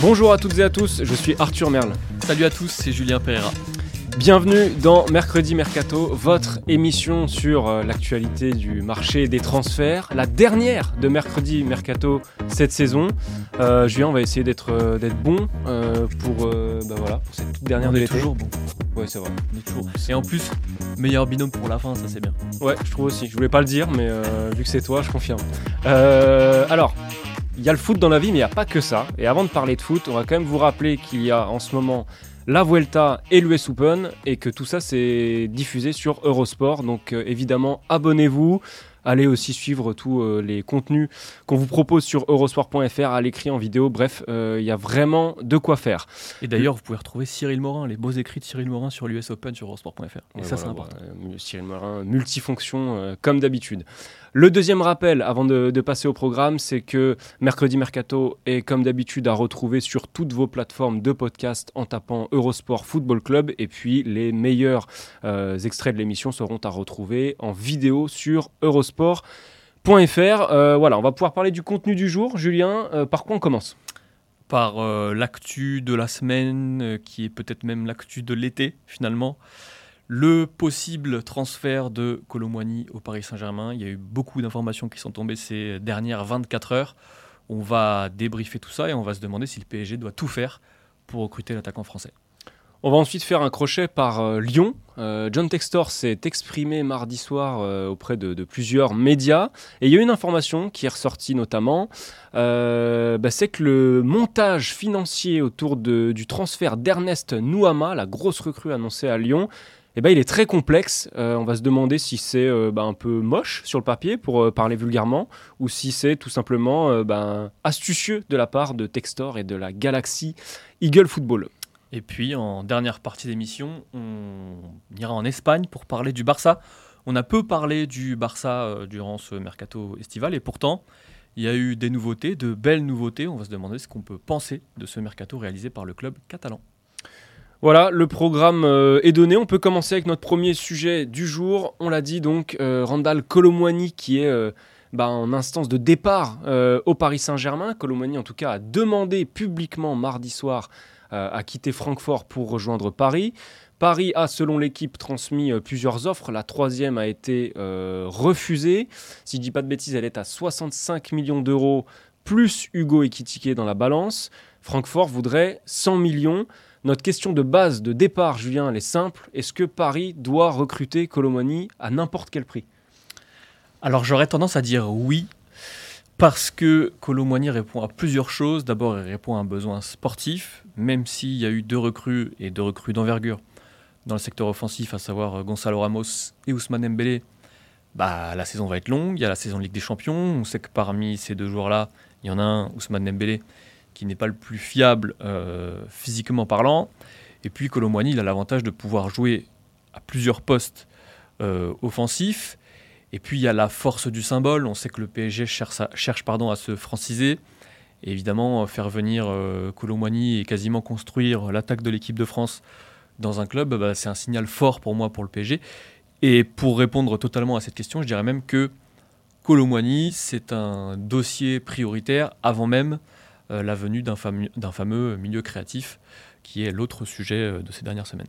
Bonjour à toutes et à tous, je suis Arthur Merle. Salut à tous, c'est Julien Pereira. Bienvenue dans Mercredi Mercato, votre émission sur euh, l'actualité du marché des transferts, la dernière de Mercredi Mercato cette saison. Euh, Julien, on va essayer d'être euh, d'être bon euh, pour, euh, bah voilà, pour cette toute dernière On de l'été. toujours bon. Ouais, c'est vrai. On est toujours. Et en plus, meilleur binôme pour la fin, ça c'est bien. Ouais, je trouve aussi. Je voulais pas le dire, mais euh, vu que c'est toi, je confirme. Euh, alors, il y a le foot dans la vie, mais il n'y a pas que ça. Et avant de parler de foot, on va quand même vous rappeler qu'il y a en ce moment la Vuelta et l'US Open, et que tout ça c'est diffusé sur Eurosport. Donc euh, évidemment, abonnez-vous. Allez aussi suivre tous euh, les contenus qu'on vous propose sur eurosport.fr à l'écrit, en vidéo. Bref, euh, il y a vraiment de quoi faire. Et d'ailleurs, vous pouvez retrouver Cyril Morin, les beaux écrits de Cyril Morin sur l'US Open sur Eurosport.fr. Et Ouais, ça, voilà, c'est important. euh, Cyril Morin, multifonction euh, comme d'habitude. Le deuxième rappel avant de, passer au programme, c'est que Mercredi Mercato est comme d'habitude à retrouver sur toutes vos plateformes de podcast en tapant Eurosport Football Club. Et puis les meilleurs euh, extraits de l'émission seront à retrouver en vidéo sur eurosport.fr. Euh, voilà, on va pouvoir parler du contenu du jour. Julien, euh, par quoi on commence? Par l'actu de la semaine, qui est peut-être même l'actu de l'été finalement. Le possible transfert de Colomboigny au Paris Saint-Germain. Il y a eu beaucoup d'informations qui sont tombées ces dernières 24 heures. On va débriefer tout ça et on va se demander si le PSG doit tout faire pour recruter l'attaquant français. On va ensuite faire un crochet par euh, Lyon. Euh, John Textor s'est exprimé mardi soir euh, auprès de, plusieurs médias. Et il y a une information qui est ressortie notamment, bah, c'est que le montage financier autour du transfert d'Ernest Nouama, la grosse recrue annoncée à Lyon, eh ben, il est très complexe. Euh, on va se demander si c'est euh, bah, un peu moche sur le papier, pour euh, parler vulgairement, ou si c'est tout simplement bah, astucieux de la part de Textor et de la galaxie Eagle Football. Et puis, en dernière partie d'émission, on ira en Espagne pour parler du Barça. On a peu parlé du Barça durant ce mercato estival, et pourtant, il y a eu des nouveautés, de belles nouveautés. On va se demander ce qu'on peut penser de ce mercato réalisé par le club catalan. Voilà, le programme euh, est donné. On peut commencer avec notre premier sujet du jour. On l'a dit donc, euh, Randall Colomwani qui est euh, bah, en instance de départ au Paris Saint-Germain. Colomwani en tout cas a demandé publiquement mardi soir à quitter Francfort pour rejoindre Paris. Paris a, selon l'équipe, transmis plusieurs offres. La troisième a été refusée. Si je dis pas de bêtises, elle est à 65 millions d'euros plus Hugo Ekitike dans la balance. Francfort voudrait 100 millions. Notre question de base, de départ, Julien, elle est simple. Est-ce que Paris doit recruter Colomani à n'importe quel prix? Alors, j'aurais tendance à dire oui, parce que Colomboigny répond à plusieurs choses. D'abord, il répond à un besoin sportif, même s'il y a eu deux recrues et deux recrues d'envergure dans le secteur offensif, à savoir Gonzalo Ramos et Ousmane Dembélé. Bah, la saison va être longue, il y a la saison Ligue des Champions. On sait que parmi ces deux joueurs-là, il y en a un, Ousmane Dembélé, qui n'est pas le plus fiable euh, physiquement parlant. Et puis Colomboigny, il a l'avantage de pouvoir jouer à plusieurs postes euh, offensifs. Et puis il y a la force du symbole. On sait que le PSG cherche, à, cherche pardon, à se franciser. Et évidemment, euh, faire venir euh, Colomboigny et quasiment construire l'attaque de l'équipe de France dans un club, bah, c'est un signal fort pour moi pour le PSG. Et pour répondre totalement à cette question, je dirais même que Colomboigny, c'est un dossier prioritaire avant même la venue d'un fameux, milieu créatif, qui est l'autre sujet euh, de ces dernières semaines.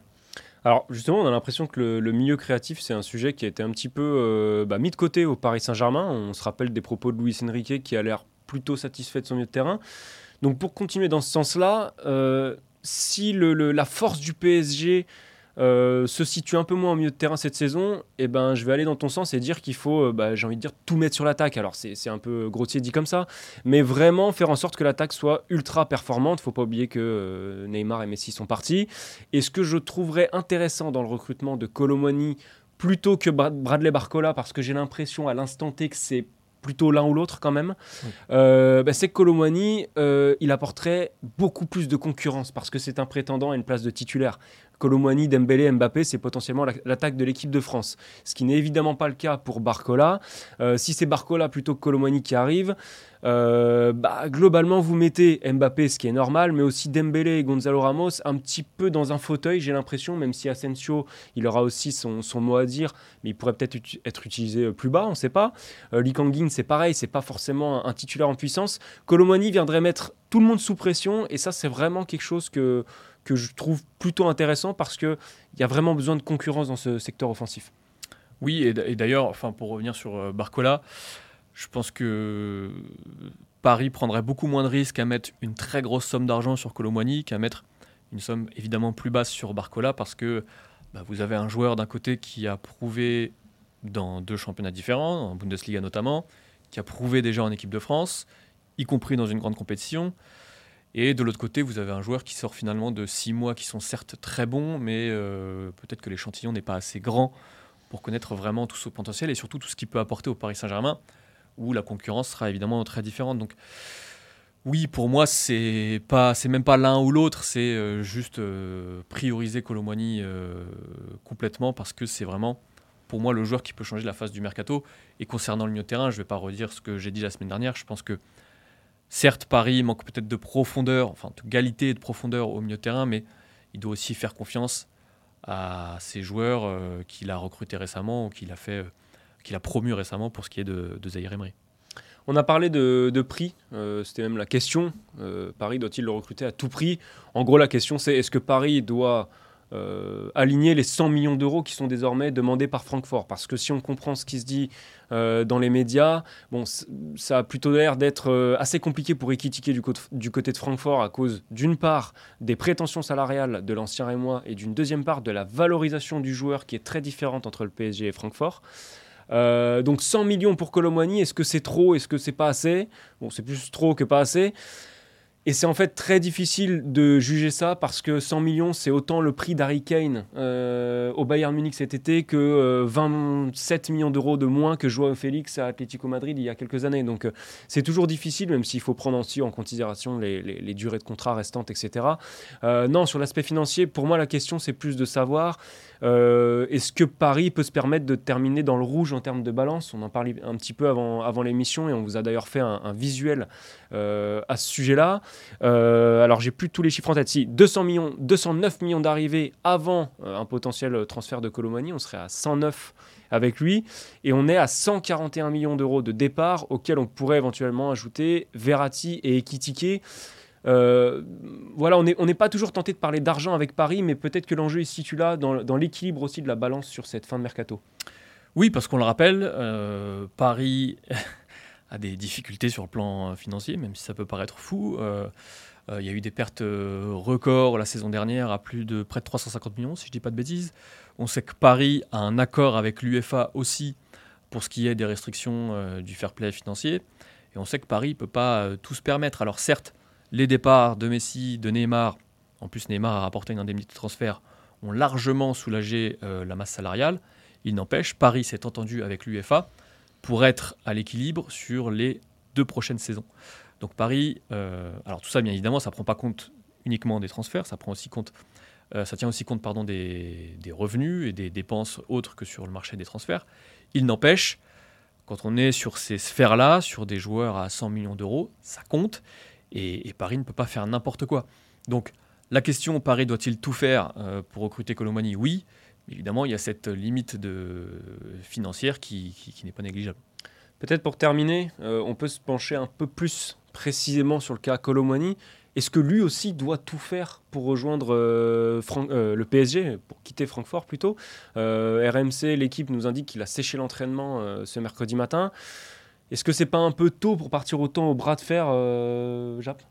Alors justement, on a l'impression que le, milieu créatif, c'est un sujet qui a été un petit peu euh, bah, mis de côté au Paris Saint-Germain. On se rappelle des propos de Luis Enrique qui a l'air plutôt satisfait de son milieu de terrain. Donc pour continuer dans ce sens-là, euh, si la force du PSG euh, se situe un peu moins au milieu de terrain cette saison, et eh ben, je vais aller dans ton sens et dire qu'il faut, euh, bah, j'ai envie de dire, tout mettre sur l'attaque. Alors c'est un peu grossier dit comme ça, mais vraiment faire en sorte que l'attaque soit ultra performante. Il faut pas oublier que euh, Neymar et Messi sont partis. Et ce que je trouverais intéressant dans le recrutement de Colomoni plutôt que Bradley Barcola, parce que j'ai l'impression à l'instant T que c'est plutôt l'un ou l'autre quand même, euh, bah, c'est que Colomwani, euh, il apporterait beaucoup plus de concurrence parce que c'est un prétendant à une place de titulaire. Colomwani, Dembélé, Mbappé, c'est potentiellement l'attaque de l'équipe de France. Ce qui n'est évidemment pas le cas pour Barcola. Euh, si c'est Barcola plutôt que Colomwani qui arrive, euh, bah, globalement, vous mettez Mbappé, ce qui est normal, mais aussi Dembélé et Gonzalo Ramos un petit peu dans un fauteuil, j'ai l'impression, même si Asensio, il aura aussi son, mot à dire, mais il pourrait peut-être être utilisé plus bas, on ne sait pas. Euh, c'est pareil, c'est pas forcément un, titulaire en puissance. Colomani viendrait mettre tout le monde sous pression, et ça, c'est vraiment quelque chose que que je trouve plutôt intéressant parce qu'il y a vraiment besoin de concurrence dans ce secteur offensif. Oui, et d'ailleurs, enfin, pour revenir sur euh, Barcola, je pense que Paris prendrait beaucoup moins de risques à mettre une très grosse somme d'argent sur Colomboigny qu'à mettre une somme évidemment plus basse sur Barcola parce que bah, vous avez un joueur d'un côté qui a prouvé dans deux championnats différents, en Bundesliga notamment, qui a prouvé déjà en équipe de France, y compris dans une grande compétition. Et de l'autre côté, vous avez un joueur qui sort finalement de six mois qui sont certes très bons, mais euh, peut-être que l'échantillon n'est pas assez grand pour connaître vraiment tout son potentiel et surtout tout ce qu'il peut apporter au Paris Saint-Germain, où la concurrence sera évidemment très différente. Donc oui, pour moi, c'est pas, c'est même pas l'un ou l'autre, c'est euh, juste euh, prioriser Colomboigny complètement parce que c'est vraiment pour moi le joueur qui peut changer la face du mercato. Et concernant le milieu de terrain, je vais pas redire ce que j'ai dit la semaine dernière. Je pense que Certes, Paris manque peut-être de profondeur, enfin de qualité et de profondeur au milieu de terrain, mais il doit aussi faire confiance à ces joueurs euh, qu'il a recrutés récemment ou qu'il a fait, euh, récemment pour ce qui est de, de Zahir Emery. On a parlé de, prix, euh, c'était même la question. Paris doit-il le recruter à tout prix? En gros, la question c'est est-ce que Paris doit euh, aligner les 100 millions d'euros qui sont désormais demandés par Francfort. Parce que si on comprend ce qui se dit euh, dans les médias, bon, ça a plutôt l'air d'être euh, assez compliqué pour équitiquer du, du, côté de Francfort à cause d'une part des prétentions salariales de l'ancien Rémois et d'une deuxième part de la valorisation du joueur qui est très différente entre le PSG et Francfort. donc 100 millions pour Colomwani, est-ce que c'est trop, est-ce que c'est pas assez? Bon, c'est plus trop que pas assez. Et c'est en fait très difficile de juger ça parce que 100 millions, c'est autant le prix d'Harry Kane euh, au Bayern Munich cet été que 27 euh, millions d'euros de moins que Joao Félix à Atlético Madrid il y a quelques années. Donc euh, c'est toujours difficile, même s'il faut prendre aussi en considération les, durées de contrat restantes, etc. non, sur l'aspect financier, pour moi, la question, c'est plus de savoir est-ce que Paris peut se permettre de terminer dans le rouge en termes de balance? On en parlait un petit peu avant, l'émission et on vous a d'ailleurs fait un visuel à ce sujet-là. Euh, alors, j'ai plus tous les chiffres en tête. Si 200 millions, 209 millions d'arrivées avant euh, un potentiel transfert de Colomani, on serait à 109 avec lui. Et on est à 141 millions d'euros de départ, auxquels on pourrait éventuellement ajouter Verratti et Ekitike. Euh, voilà, on n'est pas toujours tenté de parler d'argent avec Paris, mais peut-être que l'enjeu est situé là dans l'équilibre aussi de la balance sur cette fin de mercato. Oui, parce qu'on le rappelle, Paris a des difficultés sur le plan financier, même si ça peut paraître fou. Euh, euh, il y a eu des pertes euh, records la saison dernière à plus de près de 350 millions, si je ne dis pas de bêtises. On sait que Paris a un accord avec l'UFA aussi pour ce qui est des restrictions du fair play financier. Et on sait que Paris ne peut pas tout se permettre. Alors certes, les départs de Messi, de Neymar, en plus Neymar a rapporté une indemnité de transfert, ont largement soulagé la masse salariale. Il n'empêche, Paris s'est entendu avec l'UFA pour être à l'équilibre sur les deux prochaines saisons. Donc Paris, euh, alors tout ça bien évidemment, ça prend pas compte uniquement des transferts, ça prend aussi compte, euh, ça tient aussi compte pardon des, revenus et des dépenses autres que sur le marché des transferts. Il n'empêche, quand on est sur ces sphères-là, sur des joueurs à 100 millions d'euros, ça compte et, Paris ne peut pas faire n'importe quoi. Donc la question, Paris doit-il tout faire euh, pour recruter Colomani? Oui, évidemment, il y a cette limite de, financière qui, n'est pas négligeable. Peut-être pour terminer, euh, on peut se pencher un peu plus précisément sur le cas Colomani. Est-ce que lui aussi doit tout faire pour rejoindre euh, euh, le PSG, pour quitter Francfort plutôt? RMC, l'équipe nous indique qu'il a séché l'entraînement ce mercredi matin. Est-ce que c'est pas un peu tôt pour partir autant au bras de fer, Jap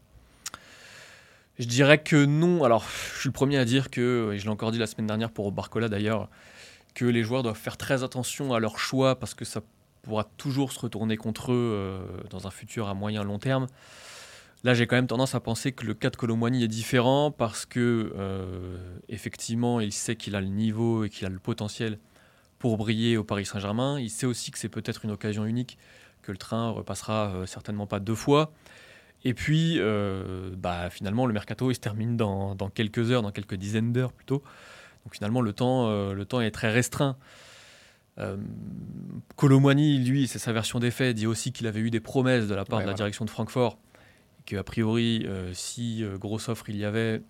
Je dirais que non. Alors, je suis le premier à dire que, et je l'ai encore dit la semaine dernière pour Barcola d'ailleurs, que les joueurs doivent faire très attention à leur choix parce que ça pourra toujours se retourner contre eux euh, dans un futur à moyen long terme. Là, j'ai quand même tendance à penser que le cas de Colomboigny est différent parce que, euh, effectivement, il sait qu'il a le niveau et qu'il a le potentiel pour briller au Paris Saint-Germain. Il sait aussi que c'est peut-être une occasion unique, que le train repassera euh, certainement pas deux fois. Et puis, euh, bah, finalement, le mercato il se termine dans, quelques heures, dans quelques dizaines d'heures plutôt. Donc finalement, le temps, euh, le temps est très restreint. Euh, lui, c'est sa version des faits, dit aussi qu'il avait eu des promesses de la part de la direction de Francfort, qu'a priori, si grosse offre il y avait,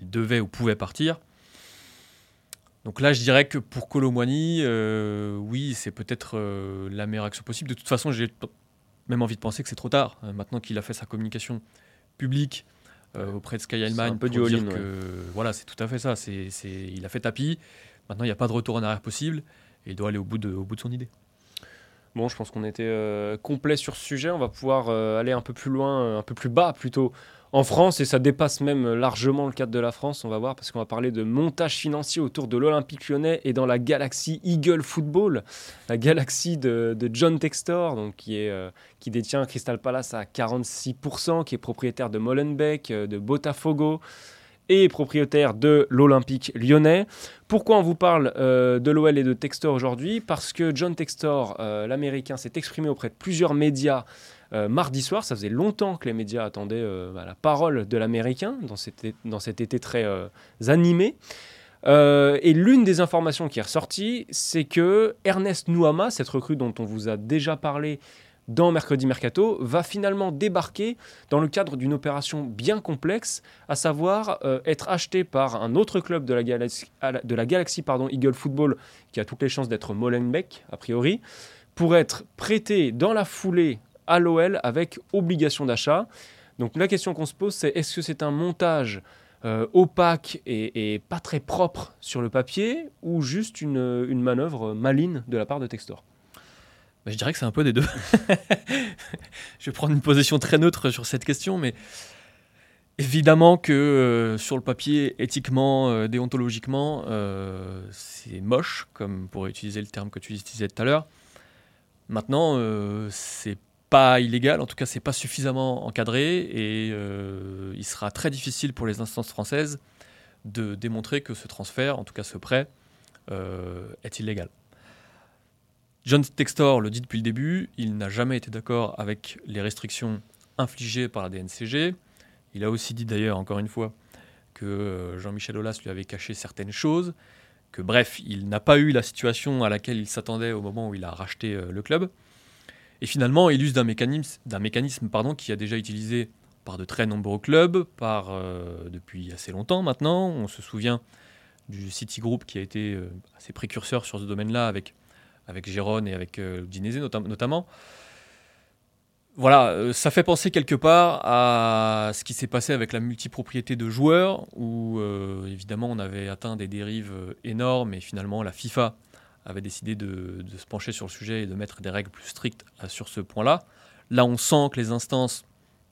il devait ou pouvait partir. Donc là, je dirais que pour Colomwani, oui, c'est peut-être la meilleure action possible. De toute façon, j'ai même envie de penser que c'est trop tard. Euh, maintenant qu'il a fait sa communication publique euh, auprès de Sky Allemagne, un peu du dire que voilà, c'est tout à fait ça. C'est, il a fait tapis. Maintenant, il n'y a pas de retour en arrière possible et il doit aller au bout de, au bout de son idée. Bon, je pense qu'on était euh, complet sur ce sujet. On va pouvoir aller un peu plus loin, un peu plus bas plutôt, en France, et ça dépasse même largement le cadre de la France, on va voir, parce qu'on va parler de montage financier autour de l'Olympique lyonnais et dans la galaxie Eagle Football, la galaxie de, John Textor, donc euh, qui détient Crystal Palace à 46%, qui est propriétaire de Molenbeek, euh, de Botafogo et propriétaire de l'Olympique lyonnais. Pourquoi on vous parle euh, de l'OL et de Textor aujourd'hui? Parce que John Textor, l'Américain, s'est exprimé auprès de plusieurs médias euh, mardi soir, ça faisait longtemps que les médias attendaient euh, bah, la parole de l'Américain dans, cet été très euh, animé. et l'une des informations qui est ressortie, c'est que Ernest Nouama, cette recrue dont on vous a déjà parlé dans Mercredi Mercato, va finalement débarquer dans le cadre d'une opération bien complexe, à savoir être acheté par un autre club de la galaxie, de la galaxie pardon, Eagle Football, qui a toutes les chances d'être Molenbeek, a priori, pour être prêté dans la foulée à l'OL avec obligation d'achat. Donc la question qu'on se pose, c'est est-ce que c'est un montage euh, opaque et, pas très propre sur le papier ou juste une, manœuvre maligne de la part de Textor? Bah, Je dirais que c'est un peu des deux. je vais prendre une position très neutre sur cette question, mais évidemment que euh, sur le papier, éthiquement, euh, déontologiquement, c'est moche, comme pour utiliser le terme que tu utilisais tout à l'heure. Maintenant, c'est pas illégal, en tout cas c'est pas suffisamment encadré et euh, il sera très difficile pour les instances françaises de démontrer que ce transfert, en tout cas ce prêt, euh, est illégal. John Textor le dit depuis le début, il n'a jamais été d'accord avec les restrictions infligées par la DNCG. Il a aussi dit d'ailleurs, encore une fois, que euh, Jean-Michel Aulas lui avait caché certaines choses, que bref, il n'a pas eu la situation à laquelle il s'attendait au moment où il a racheté le club. Et finalement, il use d'un mécanisme, d'un mécanisme pardon, qui a déjà utilisé par de très nombreux clubs, par, euh, depuis assez longtemps maintenant. On se souvient du Citigroup qui a été euh, assez précurseur sur ce domaine-là avec, avec Gérone et avec euh, notamment. Voilà, euh, ça fait penser quelque part à ce qui s'est passé avec la multipropriété de joueurs, où évidemment on avait atteint des dérives énormes et finalement la FIFA avait décidé de, se pencher sur le sujet et de mettre des règles plus strictes sur ce point-là. Là, on sent que les instances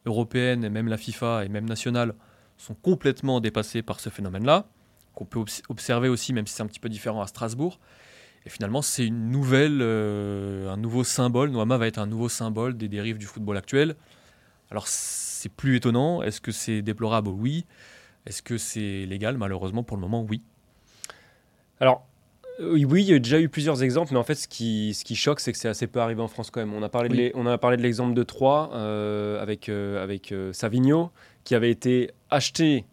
européennes et même la FIFA et même nationales sont complètement dépassées par ce phénomène-là, qu'on peut observer aussi, même si c'est un petit peu différent à Strasbourg. Et finalement, c'est une nouvelle, euh, un nouveau symbole. Noama va être un nouveau symbole des dérives du football actuel. Alors, c'est plus étonnant. Est-ce que c'est déplorable? Oui. Est-ce que c'est légal? Malheureusement, pour le moment, oui. Alors, euh, oui, il y a déjà eu plusieurs exemples, mais en fait, ce qui, ce qui choque, c'est que c'est assez peu arrivé en France quand même. On a parlé, de, on a parlé de l'exemple de Troyes euh, avec, euh, avec Savigno, qui avait été acheté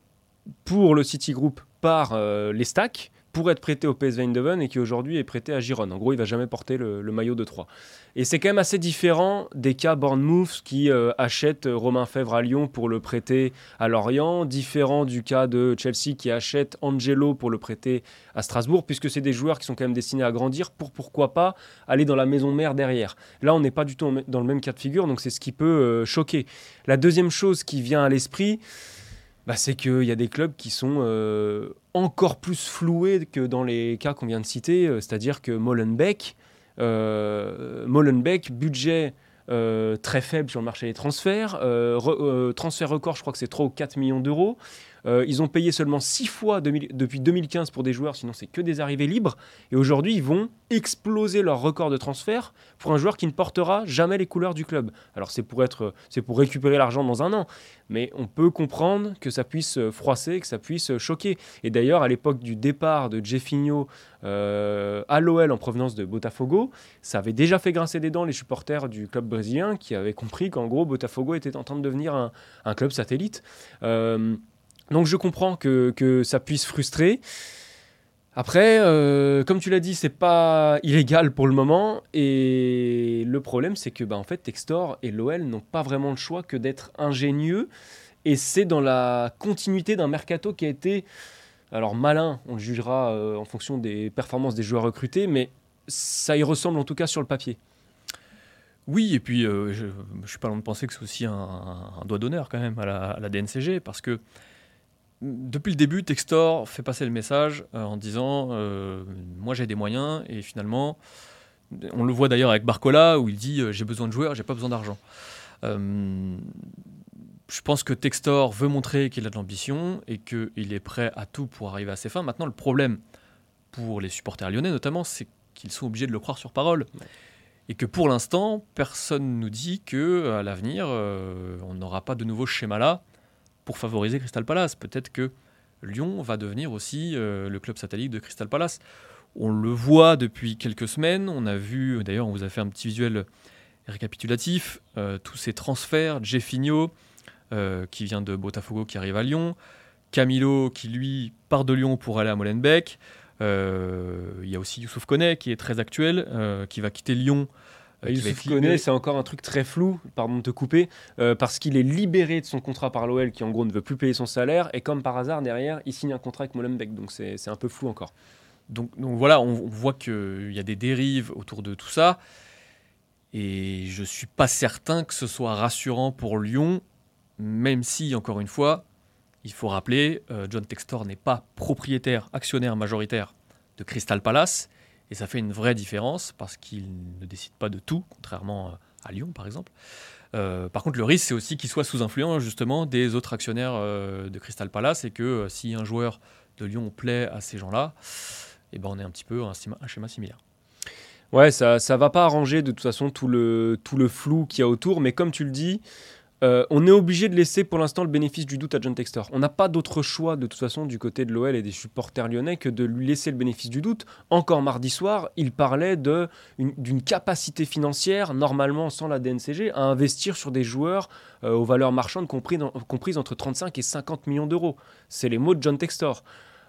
pour le Citigroup par les Stacks pour être prêté au PSV Eindhoven et qui aujourd'hui est prêté à Gironne. En gros, il va jamais porter le, maillot de 3. Et c'est quand même assez différent des cas Bournemouth qui euh, achète Romain Fèvre à Lyon pour le prêter à Lorient, différent du cas de Chelsea qui achète Angelo pour le prêter à Strasbourg, puisque c'est des joueurs qui sont quand même destinés à grandir pour pourquoi pas aller dans la maison mère derrière. Là, on n'est pas du tout dans le même cas de figure, donc c'est ce qui peut euh, choquer. La deuxième chose qui vient à l'esprit, bah, c'est qu'il y a des clubs qui sont euh, encore plus floués que dans les cas qu'on vient de citer, euh, c'est-à-dire que Molenbeek, euh, Molenbeek, budget très faible sur le marché des transferts. transfert record, je crois que c'est 3 ou 4 millions d'euros. Euh, ils ont payé seulement 6 fois depuis 2015 pour des joueurs, sinon c'est que des arrivées libres. Et aujourd'hui, ils vont exploser leur record de transfert pour un joueur qui ne portera jamais les couleurs du club. Alors c'est pour, être, c'est pour récupérer l'argent dans un an, mais on peut comprendre que ça puisse froisser, que ça puisse choquer. Et d'ailleurs, à l'époque du départ de Jeffinho euh, à l'OL en provenance de Botafogo, ça avait déjà fait grincer des dents les supporters du club brésilien qui avaient compris qu'en gros, Botafogo était en train de devenir un, club satellite. Euh, donc je comprends que, ça puisse frustrer. Après, euh, comme tu l'as dit, c'est pas illégal pour le moment. Et le problème, c'est que bah, en fait, Textor et l'OL n'ont pas vraiment le choix que d'être ingénieux. Et c'est dans la continuité d'un mercato qui a été, alors malin, on le jugera euh, en fonction des performances des joueurs recrutés, mais ça y ressemble en tout cas sur le papier. Oui, et puis euh, je ne suis pas loin de penser que c'est aussi un, doigt d'honneur quand même à la, DNCG, parce que depuis le début, Textor fait passer le message euh, en disant euh, Moi j'ai des moyens, et finalement, on le voit d'ailleurs avec Barcola où il dit euh, J'ai besoin de joueurs, j'ai pas besoin d'argent. je pense que Textor veut montrer qu'il a de l'ambition et qu'il est prêt à tout pour arriver à ses fins. Maintenant, le problème pour les supporters lyonnais notamment, c'est qu'ils sont obligés de le croire sur parole. Et que pour l'instant, personne nous dit que à l'avenir, on n'aura pas de nouveau schéma là pour favoriser Crystal Palace. Peut-être que Lyon va devenir aussi euh, le club satellite de Crystal Palace. On le voit depuis quelques semaines. On a vu, d'ailleurs, on vous a fait un petit visuel récapitulatif, euh, tous ces transferts. Jeffinho, euh, qui vient de Botafogo, qui arrive à Lyon. Camilo, qui lui part de Lyon pour aller à Molenbeek. Il y a aussi Youssouf Koné, qui est très actuel, qui va quitter Lyon Youssouf Koné, c'est encore un truc très flou, pardon de te couper, euh, parce qu'il est libéré de son contrat par l'OL qui en gros ne veut plus payer son salaire, et comme par hasard, derrière, il signe un contrat avec Molenbeek, donc c'est un peu flou encore. Donc, donc voilà, on, voit qu'il y a des dérives autour de tout ça, et je suis pas certain que ce soit rassurant pour Lyon, même si, encore une fois, il faut rappeler, euh, John Textor n'est pas propriétaire, actionnaire majoritaire de Crystal Palace, et ça fait une vraie différence parce qu'il ne décide pas de tout, contrairement euh, à Lyon par exemple. Euh, par contre, le risque, c'est aussi qu'il soit sous influence justement des autres actionnaires euh, de Crystal Palace et que si un joueur de Lyon plaît à ces gens-là, eh ben, on est un petit peu un, un schéma similaire. Ouais, ça ne va pas arranger de toute façon tout le, tout le flou qu'il y a autour, mais comme tu le dis, euh, on est obligé de laisser pour l'instant le bénéfice du doute à John Textor. On n'a pas d'autre choix de toute façon du côté de l'OL et des supporters lyonnais que de lui laisser le bénéfice du doute. Encore mardi soir, il parlait d'une capacité financière, normalement sans la DNCG, à investir sur des joueurs euh, aux valeurs marchandes comprises entre 35 et 50 millions d'euros. C'est les mots de John Textor.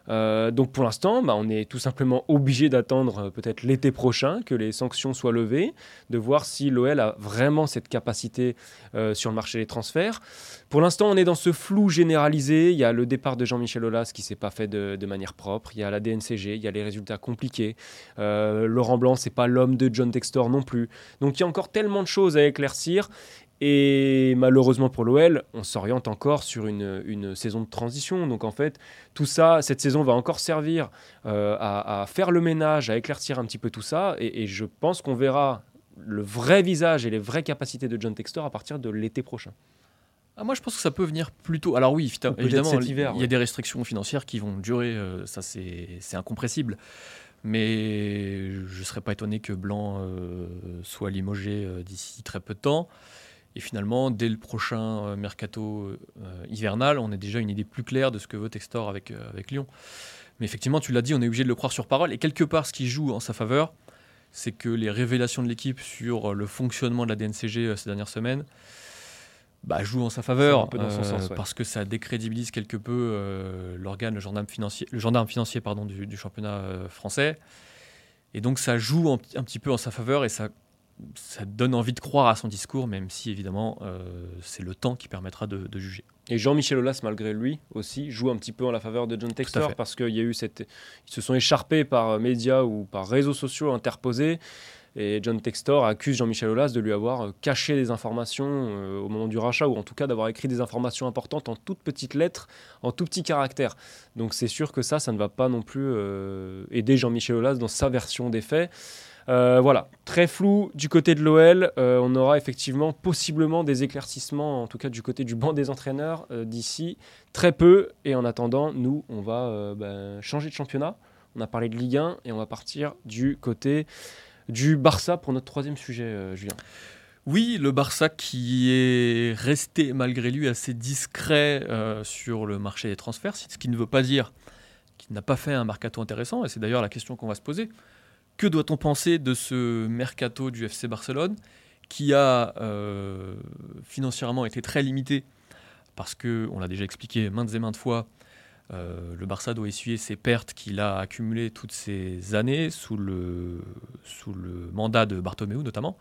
Euh, donc pour l'instant, bah, on est tout simplement obligé d'attendre euh, peut-être l'été prochain que les sanctions soient levées, de voir si l'OL a vraiment cette capacité euh, sur le marché des transferts. Pour l'instant, on est dans ce flou généralisé. Il y a le départ de Jean-Michel Aulas qui s'est pas fait de, manière propre. Il y a la DNCG, il y a les résultats compliqués. Laurent Blanc, c'est pas l'homme de John Textor non plus. Donc il y a encore tellement de choses à éclaircir. Et malheureusement pour l'OL, on s'oriente encore sur une, saison de transition. Donc en fait, tout ça, cette saison va encore servir euh, à, faire le ménage, à éclaircir un petit peu tout ça. Et, je pense qu'on verra le vrai visage et les vraies capacités de John Textor à partir de l'été prochain. Ah, moi, je pense que ça peut venir plus tôt. Alors oui, évidemment, il y a des restrictions financières qui vont durer. Euh, ça, c'est incompressible. Mais je ne serais pas étonné que Blanc euh, soit limogé d'ici très peu de temps. Et finalement, dès le prochain euh, mercato euh, hivernal, on a déjà une idée plus claire de ce que veut Textor avec, euh, avec Lyon. Mais effectivement, tu l'as dit, on est obligé de le croire sur parole. Et quelque part, ce qui joue en sa faveur, c'est que les révélations de l'équipe sur le fonctionnement de la DNCG ces dernières semaines bah, jouent en sa faveur. Parce que ça décrédibilise quelque peu l'organe, le gendarme financier, le gendarme financier pardon, du, championnat français. Et donc ça joue un, un, petit peu en sa faveur et ça ça donne envie de croire à son discours, même si évidemment euh, c'est le temps qui permettra de, juger. Et Jean-Michel Aulas, malgré lui aussi, joue un petit peu en la faveur de John Textor parce qu'il y a eu cette, ils se sont écharpés par médias ou par réseaux sociaux interposés. Et John Textor accuse Jean-Michel Aulas de lui avoir caché des informations euh, au moment du rachat, ou en tout cas d'avoir écrit des informations importantes en toutes petites lettres, en tout petits caractères. Donc c'est sûr que ça, ça ne va pas non plus euh, aider Jean-Michel Aulas dans sa version des faits. Euh, voilà, très flou du côté de l'OL. Euh, on aura effectivement possiblement des éclaircissements, en tout cas du côté du banc des entraîneurs euh, d'ici très peu. Et en attendant, nous, on va ben, changer de championnat. On a parlé de Ligue 1 et on va partir du côté du Barça pour notre troisième sujet, Julien. Oui, le Barça qui est resté malgré lui assez discret sur le marché des transferts, ce qui ne veut pas dire qu'il n'a pas fait un mercato intéressant, et c'est d'ailleurs la question qu'on va se poser. Que doit-on penser de ce mercato du FC Barcelone qui a euh, financièrement été très limité parce que, on l'a déjà expliqué maintes et maintes fois, euh, le Barça doit essuyer ses pertes qu'il a accumulées toutes ces années sous le, sous le mandat de Bartomeu notamment.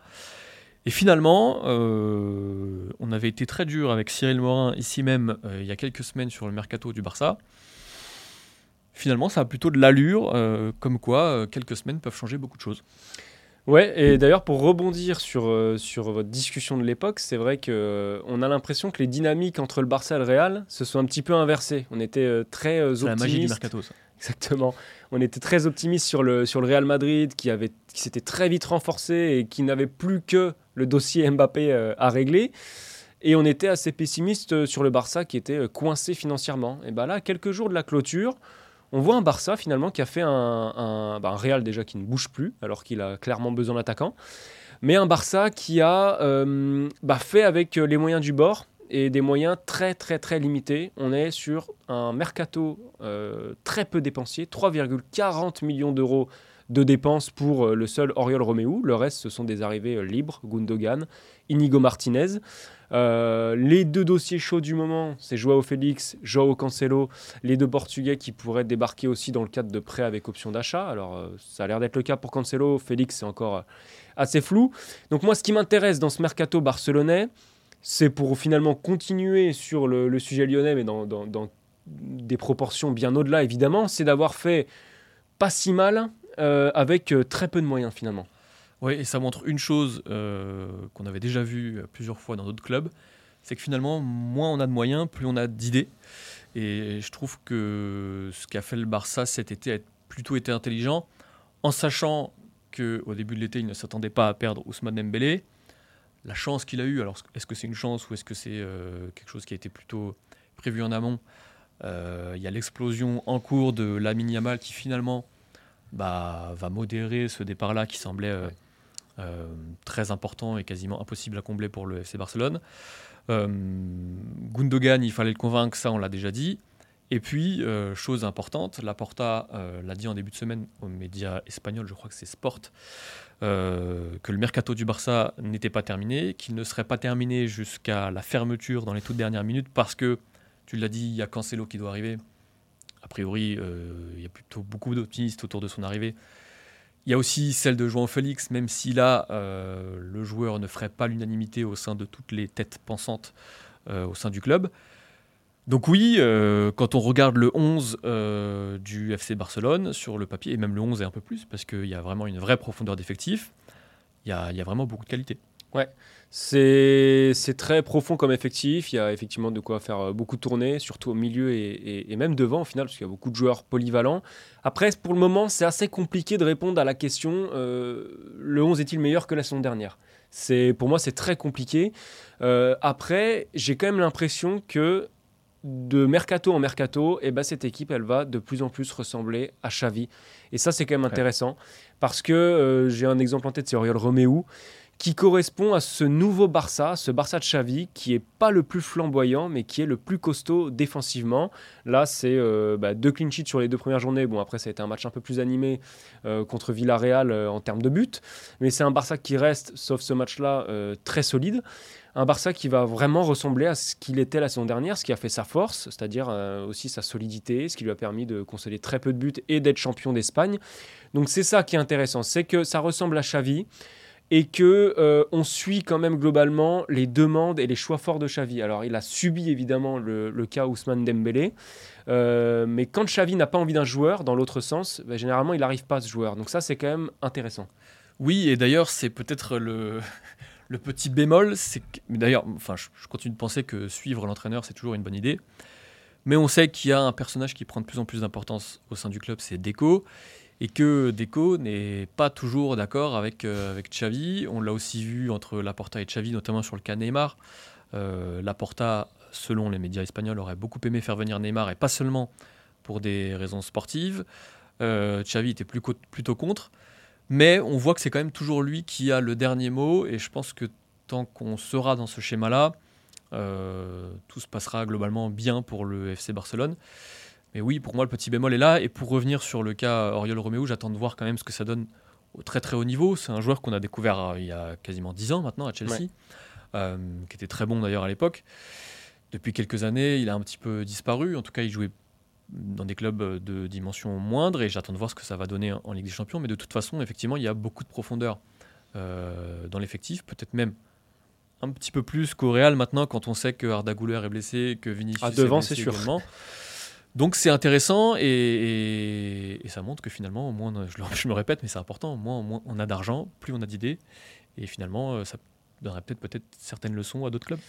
Et finalement, euh, on avait été très dur avec Cyril Morin ici même il y a quelques semaines sur le mercato du Barça finalement, ça a plutôt de l'allure, euh, comme quoi euh, quelques semaines peuvent changer beaucoup de choses. Ouais, et d'ailleurs, pour rebondir sur, euh, sur votre discussion de l'époque, c'est vrai qu'on a l'impression que les dynamiques entre le Barça et le Real se sont un petit peu inversées. On était très optimistes. la magie du mercato, ça. Exactement. On était très optimistes sur le, sur le Real Madrid, qui, avait, qui s'était très vite renforcé et qui n'avait plus que le dossier Mbappé à régler. Et on était assez pessimiste sur le Barça, qui était coincé financièrement. Et bien là, quelques jours de la clôture, on voit un Barça finalement qui a fait un, bah, Real déjà qui ne bouge plus alors qu'il a clairement besoin d'attaquants, mais un Barça qui a euh, bah, fait avec les moyens du bord et des moyens très très très limités. On est sur un mercato euh, très peu dépensier, 3,40 millions d'euros de dépenses pour euh, le seul Oriol Romeu. Le reste, ce sont des arrivées libres, Gundogan, Inigo Martinez. Euh, les deux dossiers chauds du moment, c'est Joao Félix, Joao Cancelo, les deux Portugais qui pourraient débarquer aussi dans le cadre de prêts avec option d'achat. Alors, euh, ça a l'air d'être le cas pour Cancelo. Félix, c'est encore euh, assez flou. Donc, moi, ce qui m'intéresse dans ce mercato barcelonais, c'est pour finalement continuer sur le, sujet lyonnais, mais dans, dans des proportions bien au-delà, évidemment, c'est d'avoir fait pas si mal avec très peu de moyens finalement. Oui, et ça montre une chose euh, qu'on avait déjà vu plusieurs fois dans d'autres clubs, c'est que finalement, moins on a de moyens, plus on a d'idées. Et je trouve que ce qu'a fait le Barça cet été a plutôt été intelligent, en sachant qu'au début de l'été, il ne s'attendait pas à perdre Ousmane Dembélé. La chance qu'il a eue, alors est-ce que c'est une chance ou est-ce que c'est euh, quelque chose qui a été plutôt prévu en amont? Euh, Il y a l'explosion en cours de Lamine Yamal qui finalement bah, va modérer ce départ-là qui semblait très important et quasiment impossible à combler pour le FC Barcelone. Euh, Gundogan, il fallait le convaincre, ça on l'a déjà dit. Et puis, euh, chose importante, Laporta l'a dit en début de semaine aux médias espagnols, je crois que c'est Sport, que le mercato du Barça n'était pas terminé, qu'il ne serait pas terminé jusqu'à la fermeture dans les toutes dernières minutes parce que, tu l'as dit, il y a Cancelo qui doit arriver. A priori, il y a plutôt beaucoup d'optimistes autour de son arrivée. Il y a aussi celle de João Félix, même si là, euh, le joueur ne ferait pas l'unanimité au sein de toutes les têtes pensantes euh, au sein du club. Donc oui, euh, quand on regarde le 11 du FC Barcelone sur le papier, et même le 11 et un peu plus, parce qu'il y a vraiment une vraie profondeur d'effectif, il y a, vraiment beaucoup de qualité. Ouais, c'est très profond comme effectif. Il y a effectivement de quoi faire euh, beaucoup tourner, surtout au milieu et, même devant au final, parce qu'il y a beaucoup de joueurs polyvalents. Après, pour le moment, c'est assez compliqué de répondre à la question euh, le 11 est-il meilleur que la saison dernière? Pour moi, c'est très compliqué. Euh, après, j'ai quand même l'impression que de mercato en mercato, eh ben, cette équipe, elle va de plus en plus ressembler à Xavi. Et ça, c'est quand même intéressant. Parce que j'ai un exemple en tête, c'est Oriol Romeu qui correspond à ce nouveau Barça, ce Barça de Xavi, qui est pas le plus flamboyant, mais qui est le plus costaud défensivement. Là, c'est euh, bah, deux clean sheets sur les deux premières journées. Bon, après, ça a été un match un peu plus animé euh, contre Villarreal euh, en termes de buts, mais c'est un Barça qui reste, sauf ce match-là, très solide. Un Barça qui va vraiment ressembler à ce qu'il était la saison dernière, ce qui a fait sa force, c'est-à-dire aussi sa solidité, ce qui lui a permis de concéder très peu de buts et d'être champion d'Espagne. Donc c'est ça qui est intéressant, c'est que ça ressemble à Xavi et que euh, on suit quand même globalement les demandes et les choix forts de Xavi. Alors il a subi évidemment le, cas Ousmane Dembélé, euh, mais quand Xavi n'a pas envie d'un joueur, dans l'autre sens, bah, généralement il n'arrive pas à ce joueur. Donc ça c'est quand même intéressant. Oui, et d'ailleurs c'est peut-être le, petit bémol, c'est d'ailleurs, enfin je, continue de penser que suivre l'entraîneur c'est toujours une bonne idée. Mais on sait qu'il y a un personnage qui prend de plus en plus d'importance au sein du club, c'est Deco. Et que Deco n'est pas toujours d'accord avec, euh, avec Xavi. On l'a aussi vu entre Laporta et Xavi, notamment sur le cas Neymar. Euh, Laporta, selon les médias espagnols, aurait beaucoup aimé faire venir Neymar, et pas seulement pour des raisons sportives. Euh, Xavi était plutôt contre. Mais on voit que c'est quand même toujours lui qui a le dernier mot, et je pense que tant qu'on sera dans ce schéma-là, tout se passera globalement bien pour le FC Barcelone. Mais oui, pour moi, le petit bémol est là. Et pour revenir sur le cas Oriol Roméo, j'attends de voir quand même ce que ça donne au très très haut niveau. C'est un joueur qu'on a découvert euh, il y a quasiment 10 ans maintenant à Chelsea, Ouais. euh, qui était très bon d'ailleurs à l'époque. Depuis quelques années, il a un petit peu disparu. En tout cas, il jouait dans des clubs de dimension moindre et j'attends de voir ce que ça va donner en- Ligue des Champions. Mais de toute façon, effectivement, il y a beaucoup de profondeur euh, dans l'effectif, peut-être même un petit peu plus qu'au Real maintenant quand on sait que Arda Güler est blessé, que Vinicius Ah, est devant, blessé c'est sûr. également. Donc c'est intéressant et, ça montre que finalement, au moins, je, me répète, mais c'est important, moins, moins on a d'argent, plus on a d'idées, et finalement euh, ça donnerait peut-être peut-être certaines leçons à d'autres clubs.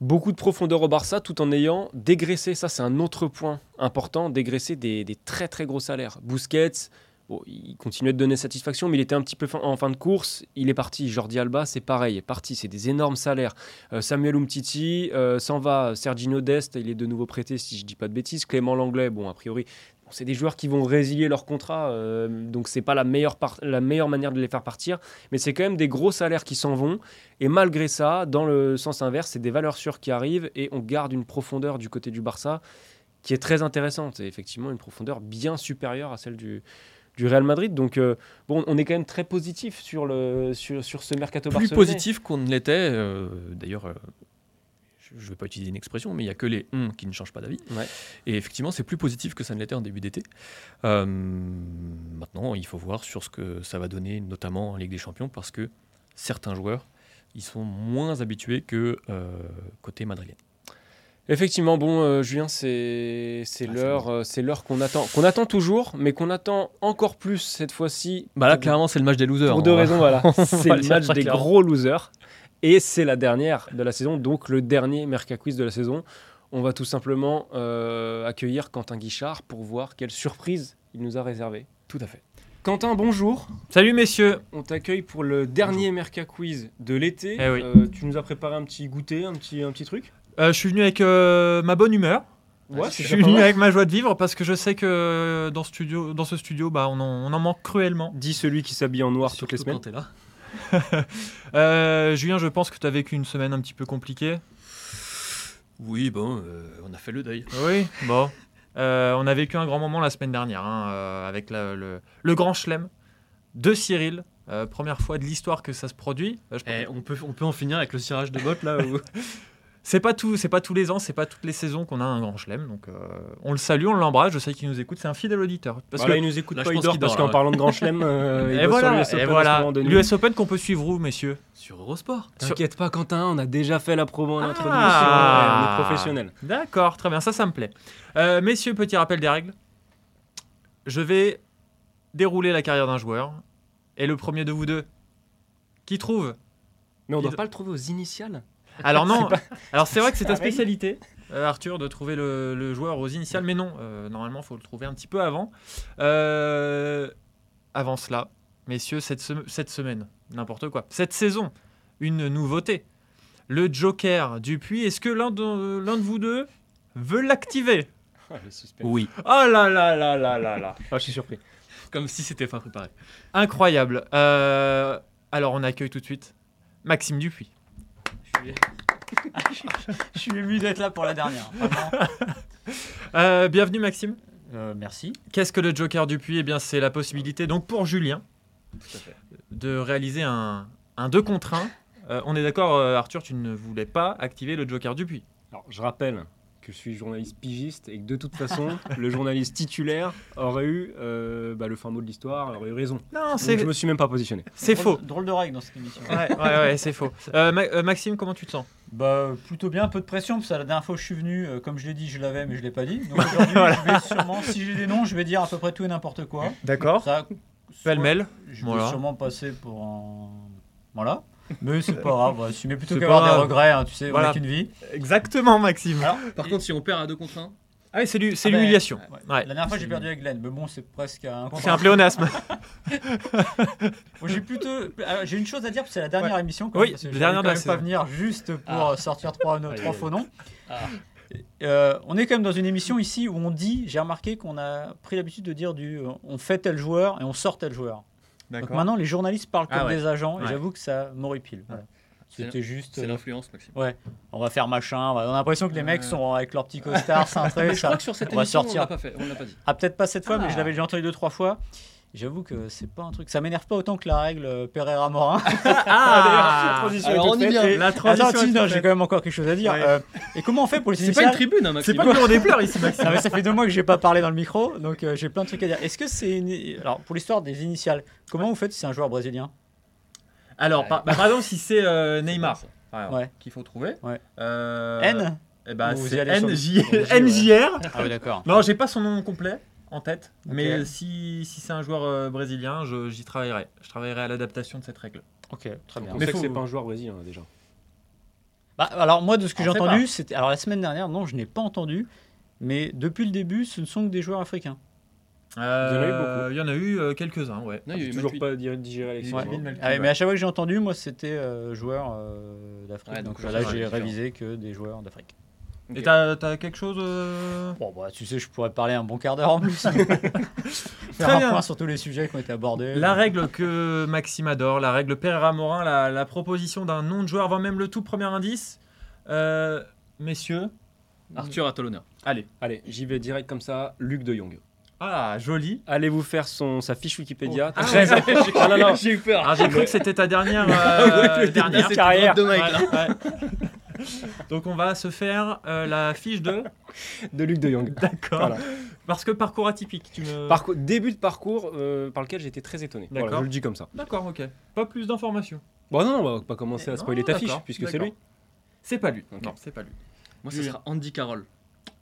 Beaucoup de profondeur au Barça tout en ayant dégraissé, ça c'est un autre point important, dégraissé des, des très très gros salaires. Busquets, bon, il continuait de donner satisfaction, mais il était un petit peu en fin de course, il est parti. Jordi Alba, c'est pareil, est parti, c'est des énormes salaires. Euh, Samuel Umtiti euh, s'en va, Serginho Dest, il est de nouveau prêté si je dis pas de bêtises. Clément Langlais, bon a priori, c'est des joueurs qui vont résilier leur contrat, euh, donc c'est pas la meilleure, la meilleure manière de les faire partir, mais c'est quand même des gros salaires qui s'en vont. Et malgré ça, dans le sens inverse, c'est des valeurs sûres qui arrivent et on garde une profondeur du côté du Barça qui est très intéressante. Et effectivement, une profondeur bien supérieure à celle du, du Real Madrid. Donc, euh, bon, on est quand même très positif sur, le, sur, sur ce mercato Plus barcelonais. positif qu'on ne l'était, euh, d'ailleurs, euh, je ne vais pas utiliser une expression, mais il n'y a que les hum qui ne changent pas d'avis. Ouais. Et effectivement, c'est plus positif que ça ne l'était en début d'été. Maintenant, il faut voir sur ce que ça va donner, notamment en Ligue des Champions, parce que certains joueurs, ils sont moins habitués que côté madrilène. Effectivement, bon, euh, Julien, c'est Ah, l'heure euh, c'est l'heure qu'on attend, qu'on attend toujours, mais qu'on attend encore plus cette fois-ci. Bah là, clairement, c'est le match des losers. Pour on deux va- raisons, voilà. C'est le match des gros losers. Et c'est la dernière de la saison, donc le dernier Merca Quiz de la saison. On va tout simplement euh, accueillir Quentin Guichard pour voir quelle surprise il nous a réservé. Tout à fait. Quentin, bonjour. Salut messieurs On t'accueille pour le dernier Merca Quiz de l'été. Eh oui. Euh, tu nous as préparé un petit goûter, un petit, un petit truc? Euh, Je suis venu avec euh, ma bonne humeur. Ouais, je suis venu avec ma joie de vivre parce que je sais que dans, studio, dans ce studio, bah, on, en, on en manque cruellement. Dis celui qui s'habille en noir toutes les semaines. quand t'es là. Euh, Julien, je pense que tu as vécu une semaine un petit peu compliquée. Oui, bon, euh, on a fait le deuil. Oui, bon. Euh, on a vécu un grand moment la semaine dernière hein, euh, avec la- le, le grand chelem de Cyril. Euh, première fois de l'histoire que ça se produit. Euh, je Eh, on, peut, on peut en finir avec le cirage de bottes là où... C'est pas tout, c'est pas tous les ans, c'est pas toutes les saisons qu'on a un grand chelem. Donc euh, on le salue, on l'embrasse. Je sais qu'il nous écoute, c'est un fidèle auditeur. Parce Voilà, que il nous écoute là, pas, je il pense dort qu'il parce dort, qu'en parlant de Grand Chelem, euh, il et voilà, l'US Open et voilà. l'US Open qu'on peut suivre où, messieurs? Sur Eurosport. T'inquiète pas, Quentin, on a déjà fait la promo en Ah. introduction. ouais, on est professionnel. D'accord, très bien, ça, ça me plaît. Euh, messieurs, petit rappel des règles. Je vais dérouler la carrière d'un joueur. Et le premier de vous deux, qui trouve Mais on Il- doit pas le trouver aux initiales? Alors non, C'est alors c'est vrai que c'est ta pareil. spécialité, euh, Arthur, de trouver le, le joueur aux initiales, mais non, euh, normalement, il faut le trouver un petit peu avant. Euh, avant cela, messieurs, cette, sem- cette semaine, n'importe quoi, cette saison, une nouveauté. Le Joker Dupuis, est-ce que l'un de, vous deux veut l'activer? Oui. Oh là là là là là là Ah, je suis surpris. Comme si c'était pas préparé. Incroyable. Euh, alors on accueille tout de suite Maxime Dupuis. Je suis ému d'être là pour la dernière. Euh, bienvenue Maxime. Euh, merci. Qu'est-ce que le Joker Dupuis Eh bien c'est la possibilité donc pour Julien de réaliser un, un 2 contre 1. Euh, on est d'accord Arthur, tu ne voulais pas activer le Joker Dupuis. Alors, je rappelle que je suis journaliste pigiste et que de toute façon, le journaliste titulaire aurait eu euh, bah, le fin mot de l'histoire, aurait eu raison. Non, Donc, c'est je me suis même pas positionné. c'est Drôle- faux. Drôle de règle dans cette émission. Ouais, ouais, ouais, c'est faux. Euh, Ma- euh, Maxime, comment tu te sens? Bah plutôt bien, un peu de pression parce que la dernière fois que je suis venu, euh, comme je l'ai dit, je l'avais mais je l'ai pas dit. Donc aujourd'hui, Voilà. je vais sûrement, si j'ai des noms, je vais dire à peu près tout et n'importe quoi. D'accord. Ça, Pêle-mêle. Je Voilà. vais sûrement passer pour un, voilà. Mais c'est pas grave, voilà, mais plutôt qu'avoir des regrets, hein, tu sais, Voilà. on qu'une vie. Exactement Maxime. Alors, Par contre, si on perd à 2 contre 1, Ah, oui, c'est Ah ben, l'humiliation. ouais. Ouais. La dernière fois, j'ai perdu avec Glenn, mais bon, c'est presque un C'est un pléonasme. J'ai plutôt. J'ai une chose à dire, parce que c'est la dernière émission. Oui, parce que la dernière de la même pas venir juste pour Ah. euh, sortir trois, nos- faux noms. Ah. Euh, on est quand même dans une émission ici où on dit, j'ai remarqué qu'on a pris l'habitude de dire du euh, on fait tel joueur et on sort tel joueur. Donc maintenant les journalistes parlent comme Ah ouais. des agents et Ouais. j'avoue que ça m'horripile. Voilà. C'était juste. C'est euh, l'influence, Maxime. on va faire machin. On a l'impression que les mecs Ouais. sont avec leur petit costard cintré. Je ça- crois que sur cette on va émission, sortir. on l'a pas fait, on l'a pas dit. Ah, peut-être pas cette fois, mais je Ah. l'avais déjà entendu deux, trois fois. J'avoue que c'est pas un truc. Ça m'énerve pas autant que la règle euh, Pereira Morin. Ah, transition Alors, est on y vient. La transition. Attends, si, est non, faite. j'ai quand même encore quelque chose à dire. Ouais. Euh, et comment on fait pour les C'est pas initiales une tribune, hein, C'est pas que l'on pleure ici, Maxime. Non, mais ça fait deux mois que j'ai pas parlé dans le micro, donc euh, j'ai plein de trucs à dire. Est-ce que c'est une... alors pour l'histoire des initiales, comment vous faites si c'est un joueur brésilien? Alors, par, bah, par exemple, si c'est euh, Neymar par exemple, Ouais. qu'il faut trouver, Ouais. euh, N? eh ben, c'est allez sur le- NJ NJ, NJR. Ah oui, d'accord. Non, j'ai pas son nom complet en tête, mais si, si c'est un joueur euh, brésilien, j'y travaillerai. Je travaillerai à l'adaptation de cette règle. Ok, très bien. Mais faut- c'est pas un joueur brésilien déjà. Bah, alors moi, de ce que j'ai entendu, c'était alors la semaine dernière, non, je n'ai pas entendu, mais depuis le début, ce ne sont que des joueurs africains. Euh, Il y en a eu euh, quelques-uns, ouais. Non, il y a eu toujours pas di- digéré Ouais. Bin Malki, Ah ouais, ouais. mais à chaque fois que j'ai entendu, moi, c'était euh, joueurs euh, d'Afrique. Ouais, donc donc là, j'ai révisé que des joueurs d'Afrique. Et t'as as quelque chose euh, Bon, bah, tu sais, je pourrais parler un bon quart d'heure en plus. Faire un bien. point sur tous les sujets qui ont été abordés. La règle que Maxime adore, la règle Pereira Morin, la, la proposition d'un nom de joueur avant même le tout premier indice. Euh, messieurs, Arthur l'honneur. allez. Allez, j'y vais direct comme ça. Luc de Jong. Ah, joli. Allez vous faire son, sa fiche Wikipédia. Oh. Ah ouais. non, non. J'ai eu peur. Ah, j'ai cru que c'était ta dernière, euh, dernière de carrière. de Mike. Voilà, ouais. Donc on va se faire euh, la fiche de. De Luc de Jong. D'accord. Voilà. Parce que parcours atypique. Tu me. Parcours- début de parcours euh, par lequel j'étais très étonné. Voilà, D'accord. je le dis comme ça. D'accord, ok. Pas plus d'informations. Bon, non, on va pas commencer à spoiler Non, ta fiche, puisque c'est lui. C'est pas lui. Non, c'est pas lui. Moi, ce Julien. sera Andy Carroll.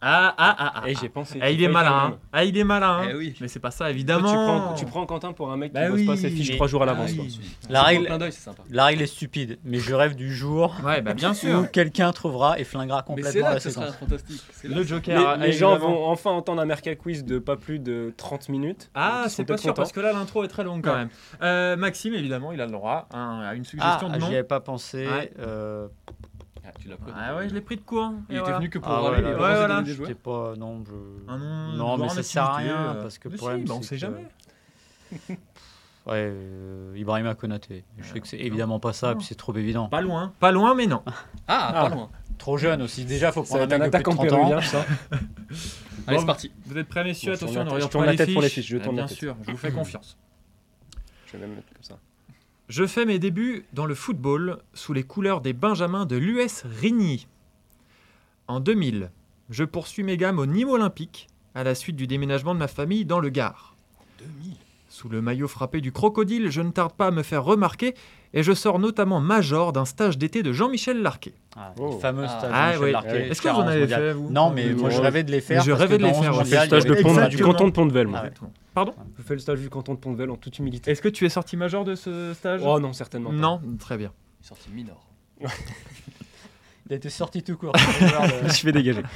Ah ah ah ah. Et j'ai pensé. Ah, il est malin. hein. Ah, il est malin. hein. Eh oui. Mais c'est pas ça, Tu évidemment. prends, tu prends Quentin pour un mec qui Bah bosse oui. pas ses fiches trois jours à l'avance. Ah oui. La règle, clin d'œil, c'est sympa. la règle est stupide, mais je rêve du jour Ouais, bah bien où quelqu'un trouvera et flinguera complètement là la séquence. fantastique. Là. Le Joker. les gens vont enfin entendre un Merkel quiz de pas plus de 30 minutes. Ah, c'est pas sûr contents. parce que là l'intro est très longue quand Ouais. même. Euh, Maxime, évidemment, il a le droit hein, à une Ah, suggestion de j'y avais pas pensé. Ah, tu l'as pris. Ah ouais, je l'ai pris de court. Il était venu que pour Ah, râler. Ouais, voilà. des joueurs. C'était pas. Non, je. Nom, Non, une mais ça sert à rien, euh, parce que le problème, bah, on c'est sait que- jamais. Ouais, euh, Ibrahima Konaté. Je sais que c'est évidemment pas ça, Non. puis c'est trop évident. Pas loin, pas loin, mais non. Ah, Ah. pas loin. Trop jeune aussi. Déjà, faut Ça va prendre être un un mec de plus de attaquant 30 ans. péruvien, ça. Allez, c'est parti. Vous êtes prêts, messieurs? Bon, je Attention, tourne ne la regarde je tourne pas la tête pour les fiches, je Ah, tourne la Bien tête. sûr, je vous fais confiance. Je vais même mettre comme ça. Je fais mes débuts dans le football sous les couleurs des Benjamins de l'US Rigny. En 2000, je poursuis mes gammes au Nîmes Olympique à la suite du déménagement de ma famille dans le Gard. 2000. Sous le maillot frappé du crocodile, je ne tarde pas à me faire remarquer et je sors notamment major d'un stage d'été de Jean-Michel Larquet. Ah, Oh. les fameux Ah. stages Ah, de Michel ouais. Larquet, Est-ce que vous en 40 avez mondial. fait, vous Non, mais Oui, moi je rêvais de les faire. Mais je rêvais de les 11 faire. J'ai fait le stage de pont- du canton de Pont-de-Vel, moi. Ah ouais. Pardon? Je fais le stage du canton de Pont-de-Vel en toute humilité. Est-ce que tu es sorti major de ce stage? Oh non, certainement pas. Non, très bien. Il est sorti minor. Il a été sorti tout court. Je me suis fait dégager.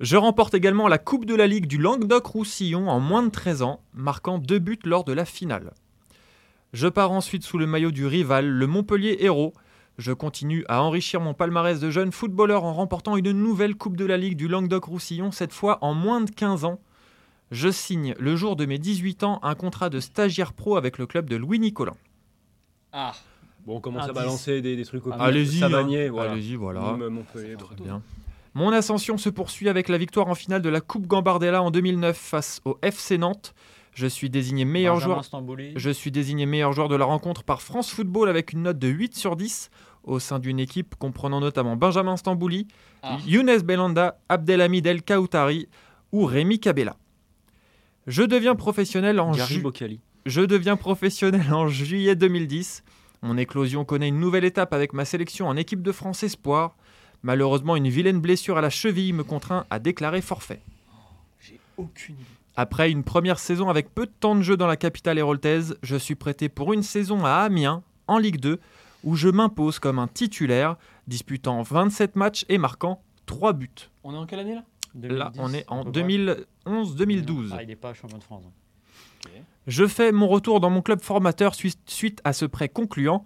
Je remporte également la Coupe de la Ligue du Languedoc-Roussillon en moins de 13 ans, marquant deux buts lors de la finale. Je pars ensuite sous le maillot du rival, le Montpellier Hérault. Je continue à enrichir mon palmarès de jeune footballeur en remportant une nouvelle Coupe de la Ligue du Languedoc-Roussillon, cette fois en moins de 15 ans. Je signe le jour de mes 18 ans un contrat de stagiaire pro avec le club de Louis Nicolin. Ah, Bon, on commence Un à balancer des, des trucs au Allez-y, hein. voilà. Allez-y, voilà. Montpellier, bien. Mon ascension se poursuit avec la victoire en finale de la Coupe Gambardella en 2009 face au FC Nantes. Je suis désigné meilleur Benjamin joueur. Stambouli. Je suis désigné meilleur joueur de la rencontre par France Football avec une note de 8 sur 10 au sein d'une équipe comprenant notamment Benjamin Stambouli, Ah. Younes Belanda, Abdelhamid El Kaoutari ou Rémi Cabella. Je deviens professionnel en ju- je deviens professionnel en juillet 2010. Mon éclosion connaît une nouvelle étape avec ma sélection en équipe de France Espoir. Malheureusement, une vilaine blessure à la cheville me contraint à déclarer forfait. j'ai aucune idée. Après une première saison avec peu de temps de jeu dans la capitale héroltaise, je suis prêté pour une saison à Amiens, en Ligue 2, où je m'impose comme un titulaire, disputant 27 matchs et marquant 3 buts. On est en quelle année là? Là, 2010, on est en peut pas. 2011-2012. Ah, il n'est pas champion de France. Je fais mon retour dans mon club formateur suite à ce prêt concluant.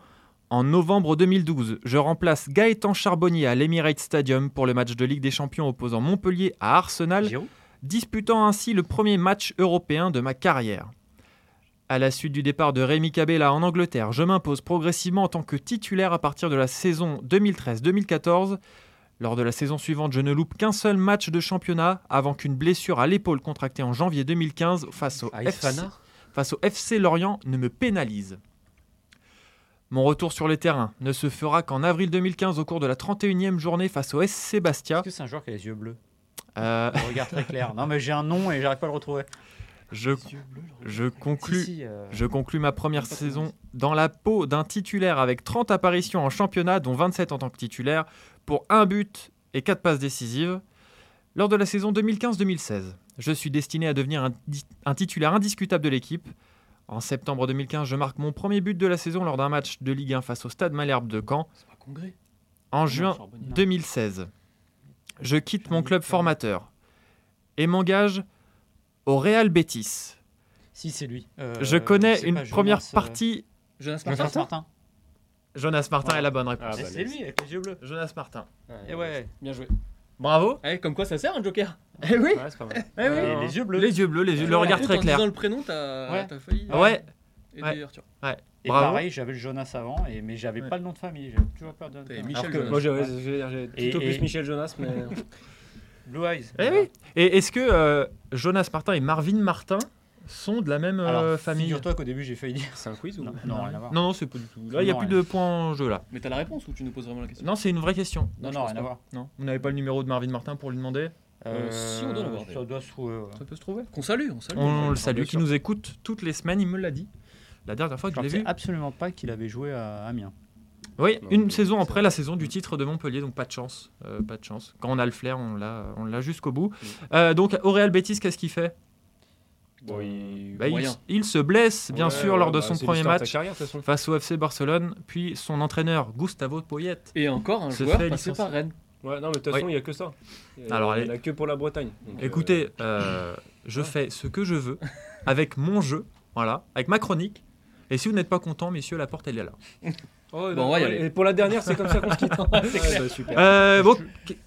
En novembre 2012, je remplace Gaëtan Charbonnier à l'Emirates Stadium pour le match de Ligue des Champions opposant Montpellier à Arsenal, disputant ainsi le premier match européen de ma carrière. À la suite du départ de Rémi Cabella en Angleterre, je m'impose progressivement en tant que titulaire à partir de la saison 2013-2014. Lors de la saison suivante, je ne loupe qu'un seul match de championnat avant qu'une blessure à l'épaule contractée en janvier 2015 face au, Aïs FC, Fanard face au FC Lorient ne me pénalise. Mon retour sur les terrains ne se fera qu'en avril 2015 au cours de la 31e journée face au SC Bastia. Est-ce que c'est un joueur qui a les yeux bleus Euh, regard très clair. Non, mais j'ai un nom et j'arrive pas à le retrouver. je, je conclus Si, si, euh, Je conclus ma première saison dans la peau d'un titulaire avec 30 apparitions en championnat, dont 27 en tant que titulaire, pour un but et 4 passes décisives. Lors de la saison 2015-2016, je suis destiné à devenir un titulaire indiscutable de l'équipe. En septembre 2015, je marque mon premier but de la saison lors d'un match de Ligue 1 face au Stade Malherbe de Caen. C'est pas Congrès. En juin Charbonnier. 2016, je quitte mon club formateur et m'engage au Real Betis. Si, c'est lui. Euh, je connais une Jonas, première euh, partie. Jonas Jonas Martin. Martin. Jonas Martin est la bonne réponse. Ah, bah, c'est lui avec les yeux bleus. Jonas Martin. Et ouais. Bien joué. Bravo. Eh, comme quoi ça sert un joker Eh oui. Ouais, c'est pas mal. Eh oui. Et les yeux bleus. Les yeux bleus, les yeux, le regard très clair. Dans le prénom, t'as Ouais. t'as failli. Ah Ouais. aider Ouais. Arthur. Et Bravo. pareil, j'avais le Jonas avant, et, mais j'avais Ouais. pas le nom de famille. J'avais toujours peur de. T'avais Alors Michel que- Jonas. Moi, j'ai Ouais. Et- au et- plus Michel Jonas, mais. Blue Eyes. Eh oui. Et est-ce que euh, Jonas Martin et Marvin Martin sont de la même euh, Alors, famille Figure-toi qu'au début, j'ai failli dire. C'est un quiz ou Non, non, rien à voir. Non, non, c'est pas du tout. Là, il n'y a plus de points en jeu là. Mais t'as la réponse ou tu nous poses vraiment la question? Non, c'est une vraie question. Non, non, rien à voir. Non, vous n'avez pas le numéro de Marvin Martin pour lui demander Euh, si, on doit l'avoir, Ça doit se trouver. ouais. Ça peut se trouver. Qu'on salue, on salue. On le salue, qui nous écoute toutes les semaines, il me l'a dit. La dernière fois que je l'ai pensais vu. absolument pas qu'il avait joué à Amiens. Oui, Non, une mais saison c'est après vrai. la saison du titre de Montpellier, donc pas de chance. Euh, pas de chance. Quand on a le flair, on l'a, on l'a jusqu'au bout. Mm. Euh, donc au Real Betis, qu'est-ce qu'il fait? Bon, il- Bah, il, se blesse, bien Ouais, sûr, ouais, lors de bah, son premier match carrière, face au FC Barcelone, puis son entraîneur Gustavo Poyet. Et encore un joueur fait passé par Rennes. Ouais, non, mais de toute façon, il n'y a que ça. Il y a- Alors, il y allez. en a que pour la Bretagne. Donc, euh, Écoutez, euh, je fais ce que je veux avec mon jeu, voilà, avec ma chronique. Et si vous n'êtes pas content, messieurs, la porte elle est là. oh, Bon, on va y ouais, aller. et pour la dernière, c'est comme ça qu'on se quitte. Ouais, bah, super. Euh, bon,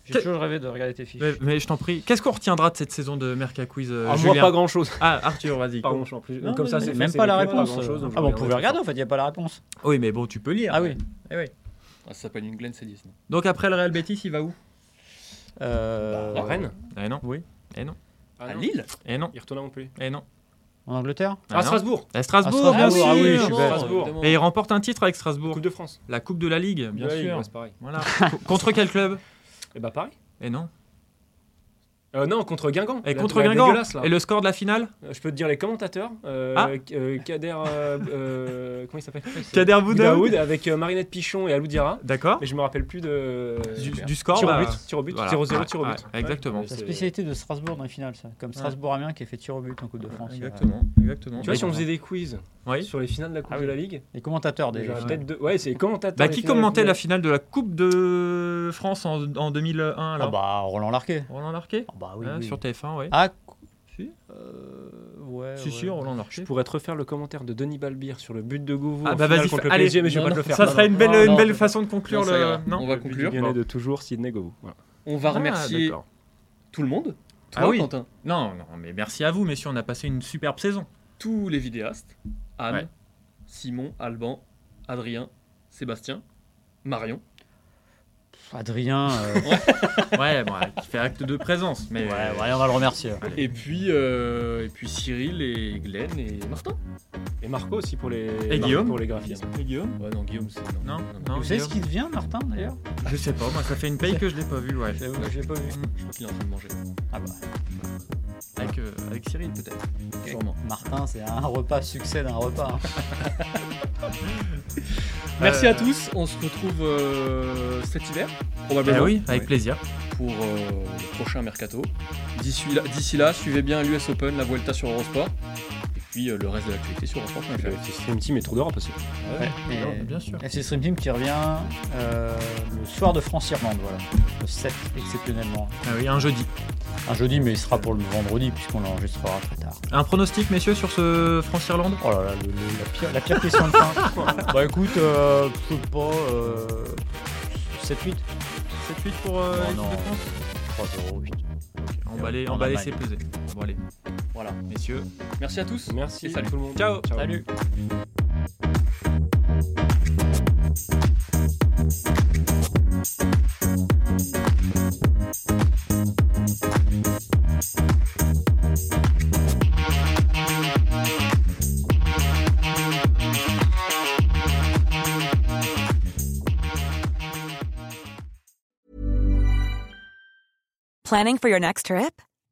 J'ai toujours rêvé de regarder tes fiches. mais, mais je t'en prie, qu'est-ce qu'on retiendra de cette saison de Merca Quiz euh, Ah, moi, pas grand chose. Ah, Arthur, vas-y. Comme ça, c'est même c'est pas la réponse. grand-chose, donc ah bon, on pouvait regarder en fait, il n'y a pas la réponse. Oui, mais bon, tu peux lire. Ah oui. Eh oui. Ah, ça s'appelle une Glen Cédis. non Donc après le Real Betis, il va où Euh, À Rennes Eh non. Oui. Eh non. Ah, À non. Lille Eh non. Il retourne à Montpellier. Eh non. En Angleterre Ah, Ah. Strasbourg. À Strasbourg, Ah, bien Strasbourg, sûr. ah oui, je suis bête. Strasbourg. évidemment. Et il remporte un titre avec Strasbourg. Coupe de France. La Coupe de la Ligue, bien sûr. pareil. Voilà. Co- contre quel club? Et bah, pareil. Et non. Euh, non, contre Guingamp. Et La- contre la Guingamp. Et le score de la finale? Euh, Je peux te dire les commentateurs. Euh, Ah. euh, Kader. euh, euh, comment il s'appelle? Kader Boudaoud. Avec euh, Marinette Pichon et Alou Diarra. D'accord. Mais je me rappelle plus de. Du, score. Tir au bah, but. Tir au but. voilà. 0-0, Ouais, tir au but. exactement. Ouais, La c'est- spécialité de Strasbourg dans les finales, ça. Comme Strasbourg-Amiens qui a fait tir au but en Coupe de France. Exactement. Exactement. Tu vois, si on faisait des quiz Oui. sur les finales de la Coupe Ah de la Ligue, Les commentateurs des. j'aurais ouais. peut-être deux. Ouais, c'est les commentateurs. Bah, qui commentait la finale de la Coupe de France en, en 2001 Ah bah, Roland Larquet. Roland Larquet? Ah bah oui. Hein, oui. Sur TF1, oui. Ah, Si. euh, ouais. si, ouais. si, Roland Je Larquet. pourrais te refaire le commentaire de Denis Balbir sur le but de Gouvou. Ah bah vas-y, contre le allez. PSG, mais je vais Non, pas te le faire. Ça Non, serait une belle, Non, une belle façon de conclure le. Non On va Le conclure. De toujours Sidney Govou. Voilà. On va Ah, remercier tout le monde. Toi, Ah oui. Quentin. Non, non, mais merci à vous, messieurs, on a passé une superbe saison. Tous les vidéastes. Anne, Ouais. Simon, Alban, Adrien, Sébastien, Marion. Adrien. euh, Ouais, bon, qui fait acte de présence, mais. ouais, ouais, on va le remercier. Et puis, euh, et puis Cyril et Glenn et Martin. Et Marco aussi pour les, Et Guillaume pour les graphismes. Et Guillaume Ouais, non, Guillaume, c'est. Non, non. non. Vous savez ce qu'il devient, Martin, d'ailleurs? Je sais pas, moi ça fait une paye que je l'ai pas vu, ouais. Je l'ai pas vu. Je crois qu'il est en train de manger. Ah bah. Avec, euh, avec Cyril peut-être. Sûrement. Martin, c'est un repas succès d'un repas. hein. Merci Euh, à tous. On se retrouve euh, cet hiver, probablement. oui, avec plaisir. Pour euh, le prochain mercato. D'ici là, d'ici là, suivez bien l'US Open, la Vuelta sur Eurosport. Et puis euh, le reste de l'actualité sur Eurosport.fr. Le Stream Team et Tour d'Europe aussi. Ouais, et- bien sûr. FC Stream Team qui revient euh, le soir de France-Irlande, voilà. Le 7, exceptionnellement. Ah oui, un jeudi. Un jeudi, mais il sera pour le vendredi, puisqu'on l'enregistrera très tard. Un pronostic, messieurs, sur ce France-Irlande Oh là là, le- le- la, pire, la pire question de fin. bah écoute, euh, je sais pas, euh, 7-8 7-8 pour euh, Non, l'équipe non. de France 3-0, 8. Emballé, c'est pesé. Bon, allez, Voilà. messieurs. Merci à tous. Merci Et salut. tout le monde. Ciao. Salut. Planning for your next trip?